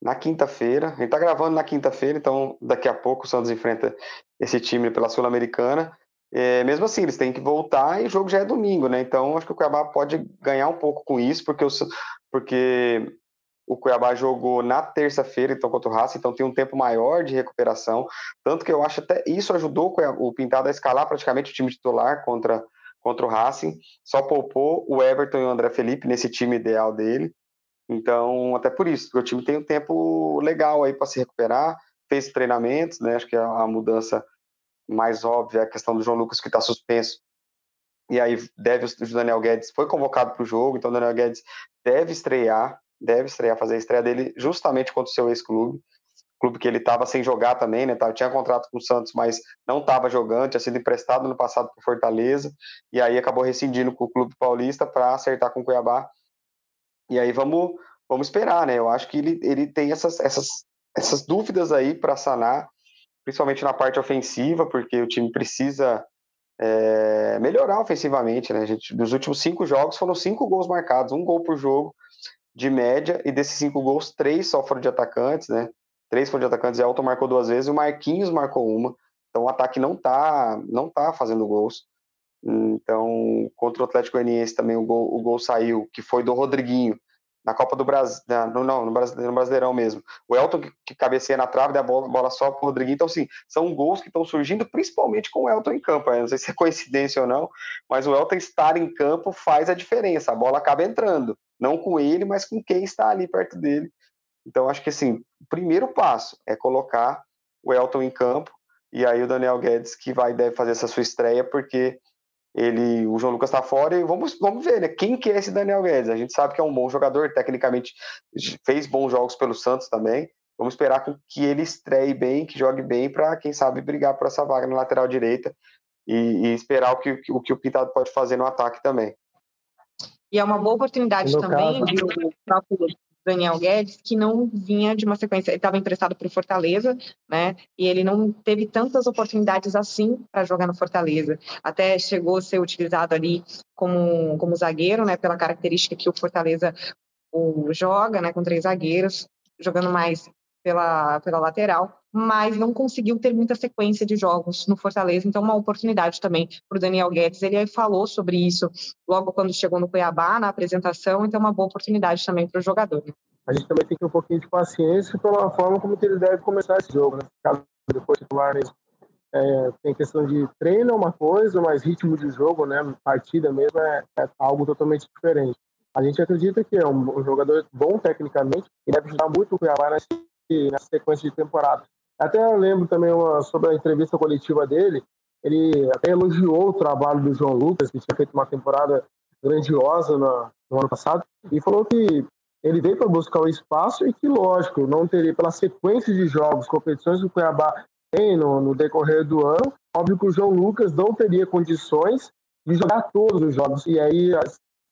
Speaker 2: na quinta-feira. A gente está gravando na quinta-feira, então daqui a pouco o Santos enfrenta esse time pela Sul-Americana. É, mesmo assim, eles têm que voltar e o jogo já é domingo, né? Então acho que o Cuiabá pode ganhar um pouco com isso, porque o, porque o Cuiabá jogou na terça-feira, então contra o Racing, então tem um tempo maior de recuperação. Tanto que eu acho até isso ajudou o Pintado a escalar praticamente o time titular contra, contra o Racing. Só poupou o Everton e o André Felipe nesse time ideal dele. Então, até por isso, porque o time tem um tempo legal aí para se recuperar, fez treinamentos, né? Acho que a, a mudança mais óbvia é a questão do João Lucas que está suspenso. E aí deve o Daniel Guedes foi convocado para o jogo, então o Daniel Guedes deve estrear, deve estrear, fazer a estreia dele justamente contra o seu ex-clube. clube que ele estava sem jogar também, né? Tava, tinha contrato com o Santos, mas não estava jogando, tinha sido emprestado no passado para Fortaleza, e aí acabou rescindindo com o clube paulista para acertar com o Cuiabá. E aí vamos, vamos esperar, né? Eu acho que ele, ele tem essas, essas, essas dúvidas aí para sanar, principalmente na parte ofensiva, porque o time precisa é, melhorar ofensivamente, né? A gente, nos últimos cinco jogos foram cinco gols marcados, um gol por jogo de média, e desses cinco gols, três só foram de atacantes, né? Três foram de atacantes, e Elton marcou duas vezes, e o Marquinhos marcou uma. Então o ataque não tá, não tá fazendo gols. Então, contra o Atlético Goianiense também o gol, o gol saiu, que foi do Rodriguinho, na Copa do Brasil, não, não no, Brasileirão mesmo. O Elton que, que cabeceia na trave, da bola, bola só pro Rodriguinho. Então, assim, são gols que estão surgindo principalmente com o Elton em campo. Eu não sei se é [LAUGHS] coincidência ou não, mas o Elton estar em campo faz a diferença. A bola acaba entrando, não com ele, mas com quem está ali perto dele. Então, acho que, assim, o primeiro passo é colocar o Elton em campo e aí o Daniel Guedes que vai deve fazer essa sua estreia, porque ele, o João Lucas está fora e vamos, vamos ver, né? Quem que é esse Daniel Guedes? A gente sabe que é um bom jogador, tecnicamente fez bons jogos pelo Santos também. Vamos esperar que ele estreie bem, que jogue bem, para quem sabe brigar por essa vaga na lateral direita e, e esperar o que, o que o Pintado pode fazer no ataque também.
Speaker 1: E é uma boa oportunidade no também caso... Daniel Guedes, que não vinha de uma sequência, ele estava emprestado para o Fortaleza, né? E ele não teve tantas oportunidades assim para jogar no Fortaleza. Até chegou a ser utilizado ali como, como zagueiro, né? Pela característica que o Fortaleza o, joga, né? Com três zagueiros, jogando mais pela, pela lateral, mas não conseguiu ter muita sequência de jogos no Fortaleza, então uma oportunidade também para o Daniel Guedes. Ele falou sobre isso logo quando chegou no Cuiabá, na apresentação, então uma boa oportunidade também para o jogador.
Speaker 3: A gente também tem que ter um pouquinho de paciência pela forma como ele deve começar esse jogo, né? Depois titular mesmo. É, tem questão de treino é uma coisa, mas ritmo de jogo, né, partida mesmo é, é algo totalmente diferente. A gente acredita que é um, um jogador bom tecnicamente e deve ajudar muito o Cuiabá nesse nessa sequência de temporada. Até eu lembro também uma, sobre a entrevista coletiva dele, ele até elogiou o trabalho do João Lucas, que tinha feito uma temporada grandiosa no, no ano passado, e falou que ele veio para buscar o espaço e que, lógico, não teria, pela sequência de jogos, competições que o Cuiabá tem no, no decorrer do ano, óbvio que o João Lucas não teria condições de jogar todos os jogos, e aí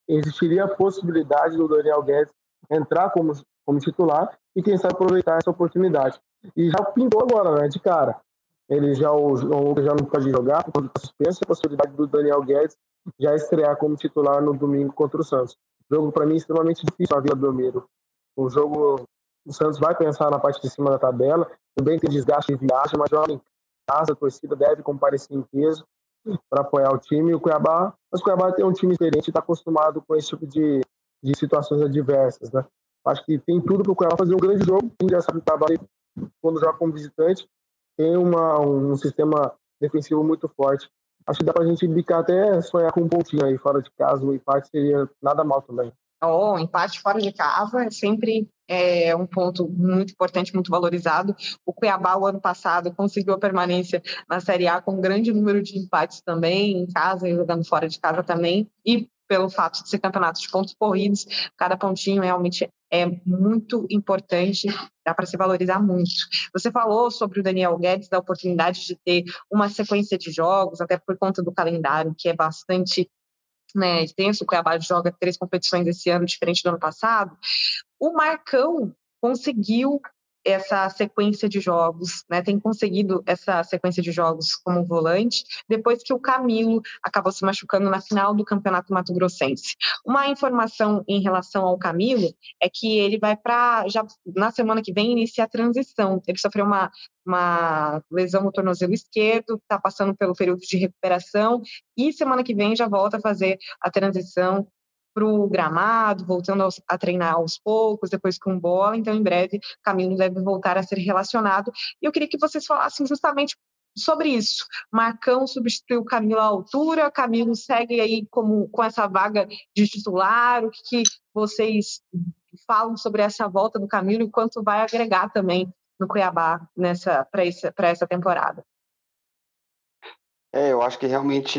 Speaker 3: existiria a possibilidade do Daniel Guedes entrar como, como titular e quem sabe aproveitar essa oportunidade. E já pintou agora, né, de cara. Ele já, o João já não pode jogar, por suspensa, a possibilidade do Daniel Guedes já estrear como titular no domingo contra o Santos. Jogo, para mim, extremamente difícil a Vila Belmiro. O jogo, o Santos vai pensar na parte de cima da tabela, também tem desgaste de viagem, mas joga em casa, a torcida deve comparecer em peso para apoiar o time. O Cuiabá, mas o Cuiabá tem um time diferente e está acostumado com esse tipo de, de situações adversas, né? Acho que tem tudo para o Cuiabá fazer um grande jogo. Quem já sabe trabalhar quando joga como visitante, tem uma, um sistema defensivo muito forte. Acho que dá para a gente bicar até sonhar com um pontinho aí fora de casa. O empate seria nada mal também.
Speaker 1: Oh, empate fora de casa é sempre é, um ponto muito importante, muito valorizado. O Cuiabá, o ano passado, conseguiu a permanência na Série A com um grande número de empates também, em casa e jogando fora de casa também. E pelo fato de ser campeonato de pontos corridos, cada pontinho realmente é muito importante, dá para se valorizar muito. Você falou sobre o Daniel Guedes, da oportunidade de ter uma sequência de jogos, até por conta do calendário, que é bastante né, extenso, o Cuiabá joga três competições esse ano, diferente do ano passado. O Marcão conseguiu essa sequência de jogos, né? Tem conseguido essa sequência de jogos como volante, depois que o Camilo acabou se machucando na final do Campeonato Mato Grossense. Uma informação em relação ao Camilo é que ele vai para já na semana que vem iniciar a transição. Ele sofreu uma uma lesão no tornozelo esquerdo, está passando pelo período de recuperação e semana que vem já volta a fazer a transição para o gramado, voltando aos, a treinar aos poucos, depois com bola. Então, em breve, Camilo deve voltar a ser relacionado. E eu queria que vocês falassem justamente sobre isso. Marcão substituiu Camilo à altura, Camilo segue aí como, com essa vaga de titular. O que, que vocês falam sobre essa volta do Camilo e quanto vai agregar também no Cuiabá nessa para essa, essa temporada?
Speaker 2: É, eu acho que realmente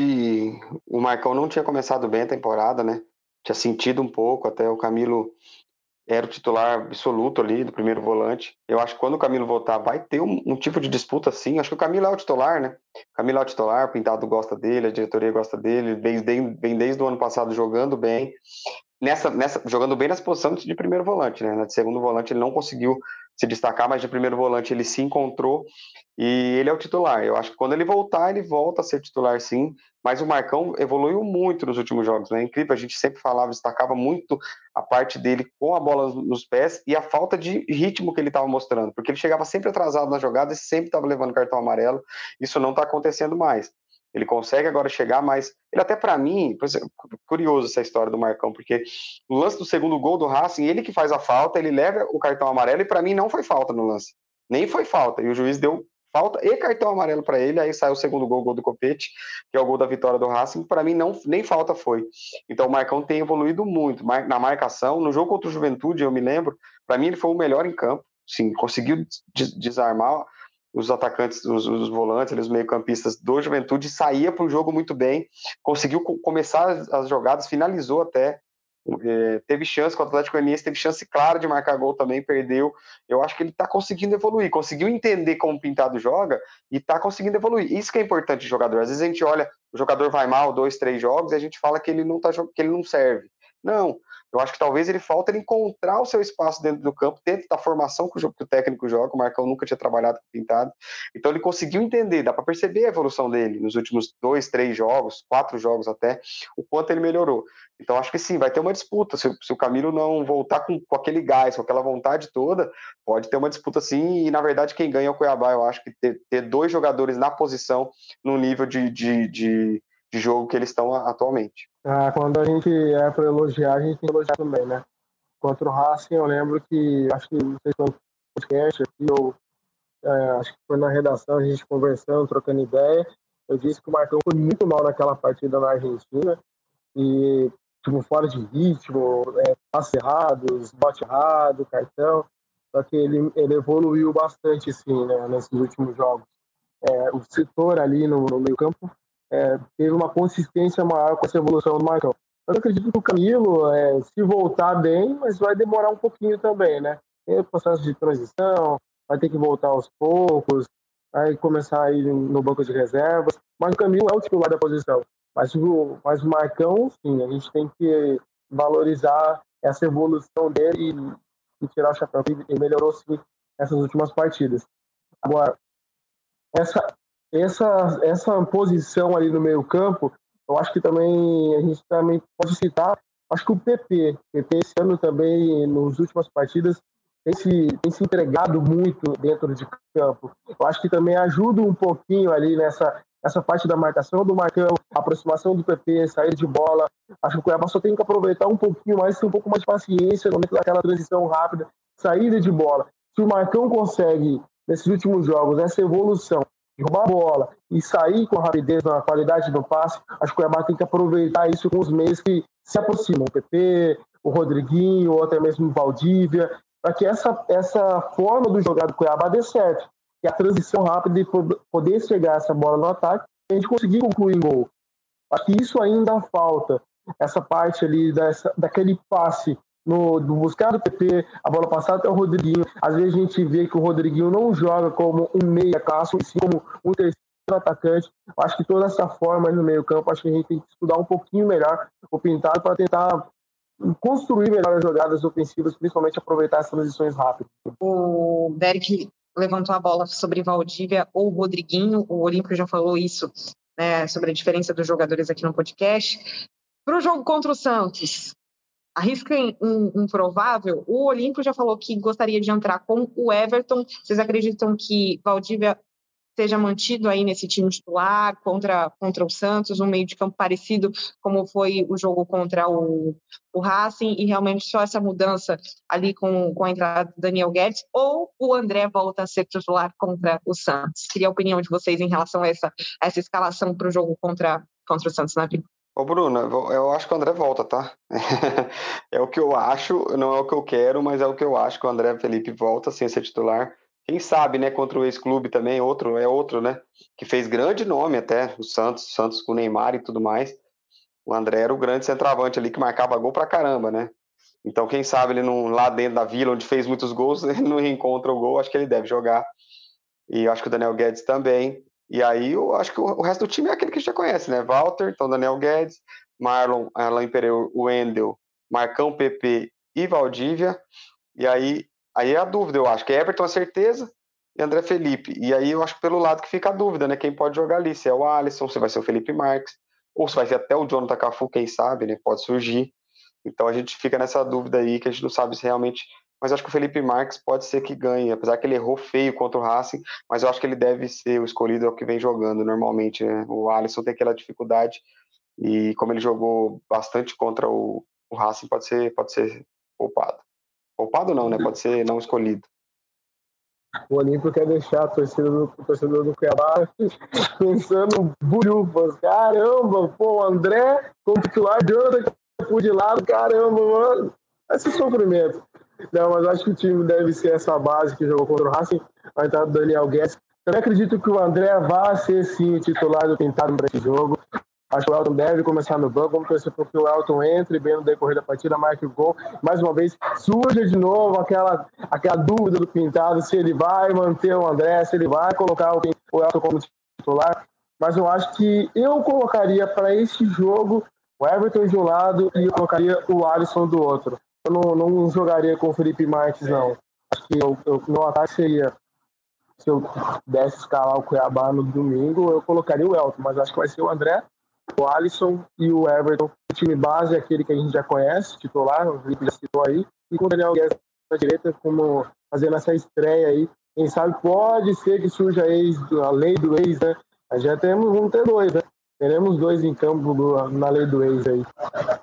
Speaker 2: o Marcão não tinha começado bem a temporada, né? Tinha sentido um pouco, até o Camilo era o titular absoluto ali do primeiro volante. Eu acho que quando o Camilo voltar, vai ter um, um tipo de disputa sim. Acho que o Camilo é o titular, né? O Camilo é o titular, o Pintado gosta dele, a diretoria gosta dele, vem, vem desde o ano passado jogando bem. Nessa, nessa, jogando bem nessa posição de primeiro volante, né? De segundo volante ele não conseguiu se destacar, mas de primeiro volante ele se encontrou e ele é o titular. Eu acho que quando ele voltar, ele volta a ser titular sim, mas o Marcão evoluiu muito nos últimos jogos, né? Incrível, a gente sempre falava, destacava muito a parte dele com a bola nos pés e a falta de ritmo que ele estava mostrando, porque ele chegava sempre atrasado na jogada e sempre estava levando cartão amarelo. Isso não está acontecendo mais. Ele consegue agora chegar, mas ele até para mim, curioso essa história do Marcão, porque o lance do segundo gol do Racing, ele que faz a falta, ele leva o cartão amarelo e para mim não foi falta no lance. Nem foi falta. E o juiz deu falta e cartão amarelo para ele, aí sai o segundo gol, o gol do Copete, que é o gol da vitória do Racing, para mim não nem falta foi. Então o Marcão tem evoluído muito na marcação, no jogo contra o Juventude, eu me lembro, para mim ele foi o melhor em campo, sim, conseguiu desarmar os atacantes, os, os volantes, os meio-campistas do Juventude, saía para o jogo muito bem, conseguiu começar as, as jogadas, finalizou até, é, teve chance com o Atlético Goianiense, teve chance clara de marcar gol também, perdeu. Eu acho que ele está conseguindo evoluir, conseguiu entender como o Pintado joga e está conseguindo evoluir. Isso que é importante de jogador. Às vezes a gente olha, o jogador vai mal, dois, três jogos, e a gente fala que ele não tá, que ele não serve. Não, eu acho que talvez ele falta ele encontrar o seu espaço dentro do campo, dentro da formação que o, que o técnico joga. O Marcão nunca tinha trabalhado com pintado. Então ele conseguiu entender, dá para perceber a evolução dele nos últimos dois, três jogos, quatro jogos até, o quanto ele melhorou. Então acho que sim, vai ter uma disputa. Se, se o Camilo não voltar com, com, aquele gás, com aquela vontade toda, pode ter uma disputa sim. E na verdade, quem ganha é o Cuiabá. Eu acho que ter, ter dois jogadores na posição, no nível de, de, de, de jogo que eles estão atualmente.
Speaker 3: Ah, quando a gente é para elogiar, a gente tem que elogiar também, né? Contra o Racing, eu lembro que, acho que não sei se foi no podcast aqui, ou é, acho que foi na redação, a gente conversando, trocando ideia. Eu disse que o Marcão foi muito mal naquela partida na Argentina, e, tipo, fora de ritmo, é, passe errados, bote errado, cartão. Só que ele, ele evoluiu bastante, sim, né, nesses últimos jogos. É, o setor ali no, no meio-campo é, teve uma consistência maior com essa evolução do Marcão. Eu acredito que o Camilo, é, se voltar bem, mas vai demorar um pouquinho também, né? Tem processo de transição, vai ter que voltar aos poucos, vai começar a ir no banco de reservas. Mas o Camilo é o titular da posição. Mas o, mas o Marcão, sim, a gente tem que valorizar essa evolução dele e, e tirar o chapéu. Ele melhorou, sim, essas últimas partidas. Agora, essa, essa, essa posição ali no meio campo, eu acho que também a gente também pode citar, acho que o PP, PP esse ano também, nas últimas partidas, tem se, tem se entregado muito dentro de campo. Eu acho que também ajuda um pouquinho ali nessa, nessa parte da marcação do Marcão, aproximação do PP, sair de bola. Acho que o Cuiabá só tem que aproveitar um pouquinho mais, ter um pouco mais de paciência no momento daquela transição rápida, saída de bola. Se o Marcão consegue, nesses últimos jogos, essa evolução roubar a bola e sair com rapidez na qualidade do passe, acho que o Cuiabá tem que aproveitar isso com os meios que se aproximam, o PP, o Rodriguinho, ou até mesmo o Valdívia, para que essa, essa forma do jogar do Cuiabá dê certo, que a transição rápida e poder chegar essa bola no ataque, a gente conseguir concluir em gol. Acho que isso ainda falta, essa parte ali dessa, daquele passe no, do do PP, a bola passada até o Rodriguinho. Às vezes a gente vê que o Rodriguinho não joga como um meia clássico, sim como um terceiro atacante. Acho que toda essa forma no meio campo, acho que a gente tem que estudar um pouquinho melhor o Pintado para tentar construir melhores jogadas ofensivas, principalmente aproveitar as transições rápidas.
Speaker 1: O Derek levantou a bola sobre Valdívia ou Rodriguinho, o Olímpio já falou isso, né, sobre a diferença dos jogadores aqui no podcast. Para o jogo contra o Santos, arrisca um, um provável, o Olímpio já falou que gostaria de entrar com o Everton. Vocês acreditam que Valdívia seja mantido aí nesse time titular contra, contra o Santos, um meio de campo parecido como foi o jogo contra o, o Racing, e realmente só essa mudança ali com, com a entrada do Daniel Guedes, ou o André volta a ser titular contra o Santos? Queria a opinião de vocês em relação a essa, essa escalação para o jogo contra, contra o Santos na vida.
Speaker 2: Ô, Bruno, eu acho que o André volta, tá? [LAUGHS] é o que eu acho, não é o que eu quero, mas é o que eu acho que o André Felipe volta sem ser titular. Quem sabe, né, contra o ex-clube também, outro, é outro, né, que fez grande nome até, o Santos, Santos com o Neymar e tudo mais. O André era o grande centroavante ali que marcava gol pra caramba, né? Então, quem sabe ele não, lá dentro da vila, onde fez muitos gols, ele [LAUGHS] não encontra o gol, acho que ele deve jogar. E acho que o Daniel Guedes também. E aí eu acho que o, resto do time é aquele que a gente já conhece, né? Walter, então Daniel Guedes, Marlon, Alain Pereira, Wendel, Marcão, PP e Valdívia. E aí, aí é a dúvida, eu acho que é Everton a certeza e André Felipe. E aí eu acho que pelo lado que fica a dúvida, né? Quem pode jogar ali, se é o Alisson, se vai ser o Felipe Marques, ou se vai ser até o Jonathan Cafu, quem sabe, né? Pode surgir. Então a gente fica nessa dúvida aí que a gente não sabe se realmente. Mas acho que o Felipe Marques pode ser que ganhe, apesar que ele errou feio contra o Racing, mas eu acho que ele deve ser o escolhido, é o que vem jogando normalmente. Né? O Alisson tem aquela dificuldade e como ele jogou bastante contra o, o Racing, pode ser, pode ser poupado. Poupado não, né? Pode ser não escolhido.
Speaker 3: O Olímpio quer deixar a torcida do, o torcedor do Cuiabá [LAUGHS] pensando burufas. Caramba, pô, André como titular, Jonathan de lado, caramba, mano. Esse sofrimento. Não, mas acho que o time deve ser essa base que jogou contra o Racing. Vai entrar o Daniel Guedes. Eu acredito que o André vá ser sim titular do Pintado para esse jogo. Acho que o Elton deve começar no banco. Vamos torcer para que o Elton entre bem no decorrer da partida, marque o gol. Mais uma vez, surge de novo aquela, aquela dúvida do Pintado se ele vai manter o André, se ele vai colocar o, o Elton como titular. Mas eu acho que eu colocaria para esse jogo o Everton de um lado e eu colocaria o Alisson do outro. Eu não, não jogaria com o Felipe Marques, não. Acho que eu, eu, meu ataque seria se eu pudesse escalar o Cuiabá no domingo, eu colocaria o Elton, mas acho que vai ser o André o Alisson e o Everton. O time base é aquele que a gente já conhece, titular, o Felipe já citou aí, e com o Daniel Guedes na direita, como fazendo essa estreia aí. Quem sabe pode ser que surja ex, a lei do ex, né? Já temos, vamos ter dois, né? Teremos dois em campo na lei do ex aí.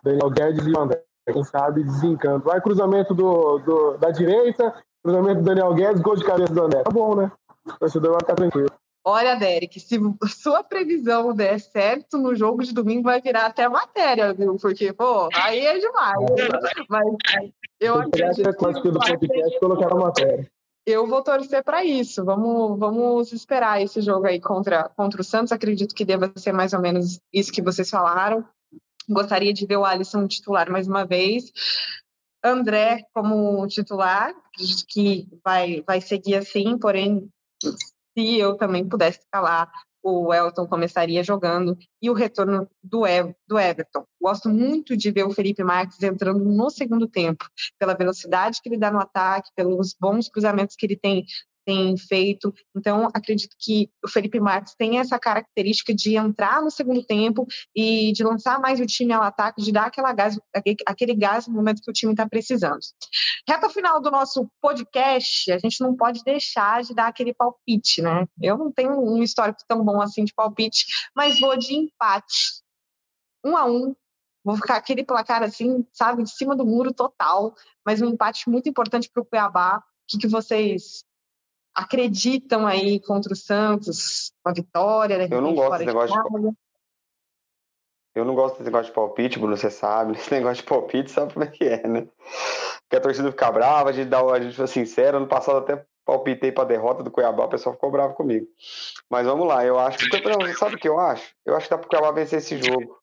Speaker 3: Daniel Guedes e o André. Quem sabe desencanto. Vai cruzamento do, do, da direita, cruzamento do Daniel Guedes, gol de cabeça do André. Tá bom, né? O torcedor vai ficar tranquilo.
Speaker 1: Olha, Derek, se sua previsão der certo no jogo de domingo, vai virar até matéria, viu? Porque, pô, aí é demais. Mas eu acredito que
Speaker 3: do podcast colocar matéria.
Speaker 1: Eu vou torcer para isso. Vamos, vamos esperar esse jogo aí contra, contra o Santos. Acredito que deva ser mais ou menos isso que vocês falaram. Gostaria de ver o Alisson titular mais uma vez. André como titular, que vai, vai seguir assim, porém se eu também pudesse escalar, o Elton começaria jogando e o retorno do, e do Everton. Gosto muito de ver o Felipe Marques entrando no segundo tempo, pela velocidade que ele dá no ataque, pelos bons cruzamentos que ele tem tem feito. Então, acredito que o Felipe Marques tem essa característica de entrar no segundo tempo e de lançar mais o time ao ataque, de dar aquela gás, aquele gás no momento que o time está precisando. Reta final do nosso podcast, a gente não pode deixar de dar aquele palpite, né? Eu não tenho um histórico tão bom assim de palpite, mas vou de empate. Um a um, Vou ficar aquele placar assim, sabe, de cima do muro total, mas um empate muito importante para o Cuiabá. O que, que vocês acreditam aí contra o Santos, a vitória.
Speaker 2: Eu não gosto desse negócio de, Eu não gosto desse negócio de palpite, Bruno, você sabe. [LAUGHS] Esse negócio de palpite, sabe como é que é, né? Porque a torcida fica brava, a gente, dá, a gente foi sincero. Ano passado até palpitei para a derrota do Cuiabá, o pessoal ficou bravo comigo. Mas vamos lá, eu acho que. Sabe o que eu acho? Eu acho que dá para o Cuiabá vencer esse jogo.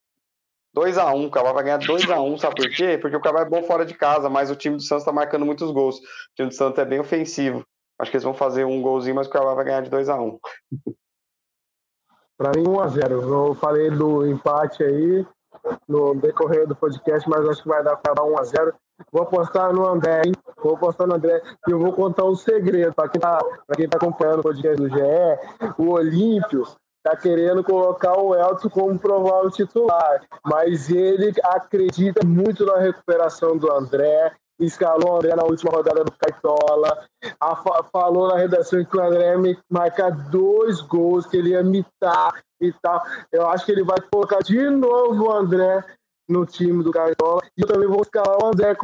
Speaker 2: 2x1, um, o Cuiabá vai ganhar 2x1, um, sabe por quê? Porque o Cuiabá é bom fora de casa, mas o time do Santos está marcando muitos gols. O time do Santos é bem ofensivo. Acho que eles vão fazer um golzinho, mas o Cuiabá vai ganhar de 2 a 1 um.
Speaker 3: Para mim, 1 a 0 Eu falei do empate aí no decorrer do podcast, mas acho que vai dar para 1 a 0 Vou apostar no André, hein? Vou apostar no André e eu vou contar um segredo para quem, tá, quem tá acompanhando o podcast do GE. O Olímpio tá querendo colocar o Elton como provável titular, mas ele acredita muito na recuperação do André escalou André na última rodada do Caitola, falou na redação que o André ia marcar dois gols, que ele ia mitar e tal. Eu acho que ele vai colocar de novo o André no time do Caitola. E eu também vou escalar o André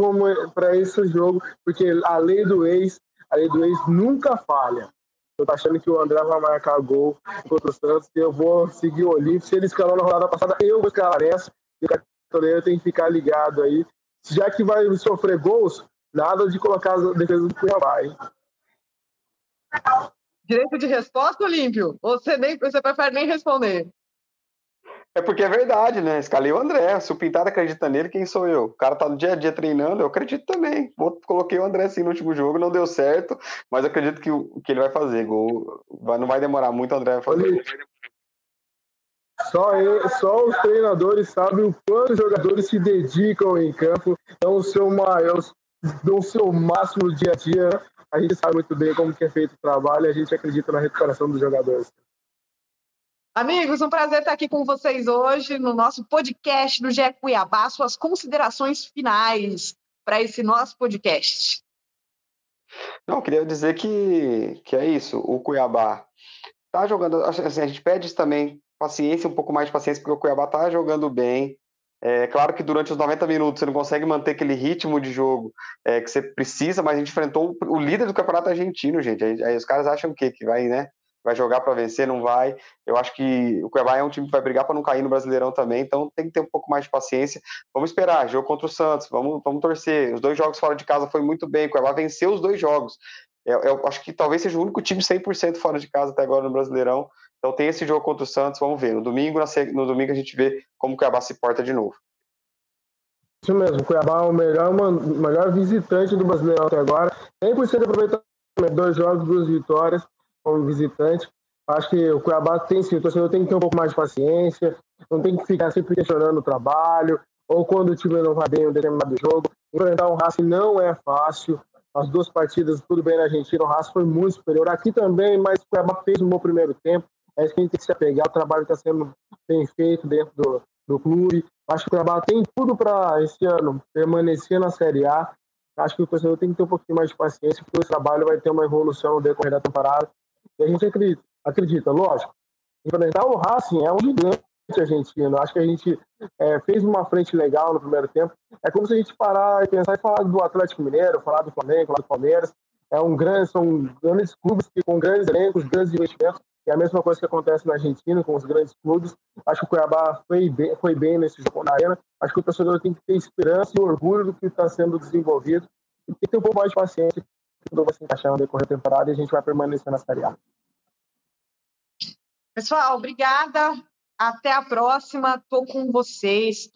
Speaker 3: para esse jogo, porque a lei do ex, a lei do ex nunca falha. Eu tô achando que o André vai marcar gol contra o Santos eu vou seguir o Olímpio. Se ele escalou na rodada passada, eu vou escalar essa. E o Caitoleiro tem que ficar ligado aí já que vai sofrer gols, nada de colocar a defesa do Cuiabá, hein?
Speaker 1: Direito de resposta, Olímpio? Ou você, nem, você prefere nem responder?
Speaker 2: É porque é verdade, né? Escalei o André. Se o Pintado acredita nele, quem sou eu? O cara tá no dia a dia treinando, eu acredito também. Coloquei o André assim no último jogo, não deu certo, mas acredito que, o, que ele vai fazer. Gol. Vai, não vai demorar muito, o André vai fazer.
Speaker 3: Só, ele, só os treinadores sabem o quanto os jogadores se dedicam em campo, dão o seu maior, dão o seu máximo dia a dia. A gente sabe muito bem como que é feito o trabalho e a gente acredita na recuperação dos jogadores.
Speaker 1: Amigos, um prazer estar aqui com vocês hoje no nosso podcast do GE Cuiabá. Suas considerações finais para esse nosso podcast.
Speaker 2: Não, queria dizer que, que é isso. O Cuiabá está jogando. Assim, a gente pede também paciência, um pouco mais de paciência, porque o Cuiabá está jogando bem. É claro que durante os 90 minutos você não consegue manter aquele ritmo de jogo é, que você precisa, mas a gente enfrentou o líder do campeonato argentino, gente. Aí, aí os caras acham o quê? Que vai, né? vai jogar para vencer, não vai. Eu acho que o Cuiabá é um time que vai brigar para não cair no Brasileirão também, então tem que ter um pouco mais de paciência. Vamos esperar, jogo contra o Santos, vamos, vamos torcer. Os dois jogos fora de casa foi muito bem, o Cuiabá venceu os dois jogos. Eu, eu acho que talvez seja o único time 100% fora de casa até agora no Brasileirão. Então tem esse jogo contra o Santos, vamos ver. No domingo, no domingo a gente vê como o Cuiabá se porta de novo.
Speaker 3: Isso mesmo, o Cuiabá é o melhor, melhor visitante do Brasileirão até agora. 100% aproveitamento, dois jogos, duas vitórias como visitante. Acho que o Cuiabá tem sim, o torcedor tem que ter um pouco mais de paciência, não tem que ficar sempre questionando o trabalho, ou quando o time não vai bem em um determinado jogo. Enfrentar um Racing não é fácil. As duas partidas, tudo bem na Argentina, o Racing foi muito superior. Aqui também, mas o Cuiabá fez um bom primeiro tempo. É isso que a gente tem que se apegar. O trabalho está sendo bem feito dentro do, do clube. Acho que o Cuiabá tem tudo para esse ano permanecer na Série A. Acho que o torcedor tem que ter um pouquinho mais de paciência, porque o trabalho vai ter uma evolução no decorrer da temporada. E a gente acredita, acredita lógico. Enfrentar o Racing é um gigante argentino. Acho que a gente é, fez uma frente legal no primeiro tempo. É como se a gente parar e pensar e falar do Atlético Mineiro, falar do Flamengo, falar do Palmeiras. É um grande, são grandes clubes com grandes elencos, grandes investimentos. E a mesma coisa que acontece na Argentina com os grandes clubes. Acho que o Cuiabá foi bem, foi bem nesse jogo na arena. Acho que o torcedor tem que ter esperança e orgulho do que está sendo desenvolvido. E tem que ter um pouco mais de paciência vai se encaixar no decorrer da temporada e a gente vai permanecer na Série A.
Speaker 1: Pessoal, obrigada. Até a próxima. Estou com vocês.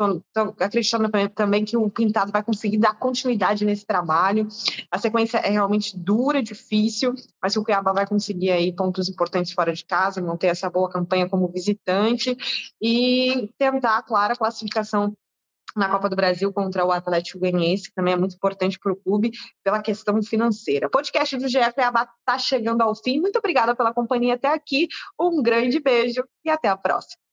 Speaker 1: Acreditando também que o Pintado vai conseguir dar continuidade nesse trabalho. A sequência é realmente dura, difícil, mas o Cuiabá vai conseguir aí pontos importantes fora de casa, manter essa boa campanha como visitante e tentar, claro, a classificação na Copa do Brasil contra o Atlético Goianiense, que também é muito importante para o clube pela questão financeira. O podcast do GE Cuiabá está chegando ao fim. Muito obrigada pela companhia até aqui. Um grande beijo e até a próxima.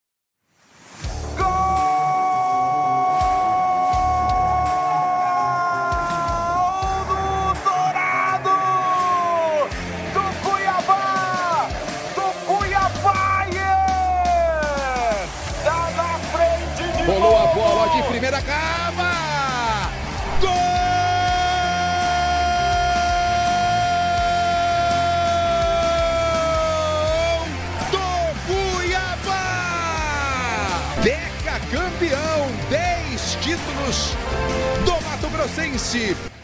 Speaker 4: Deca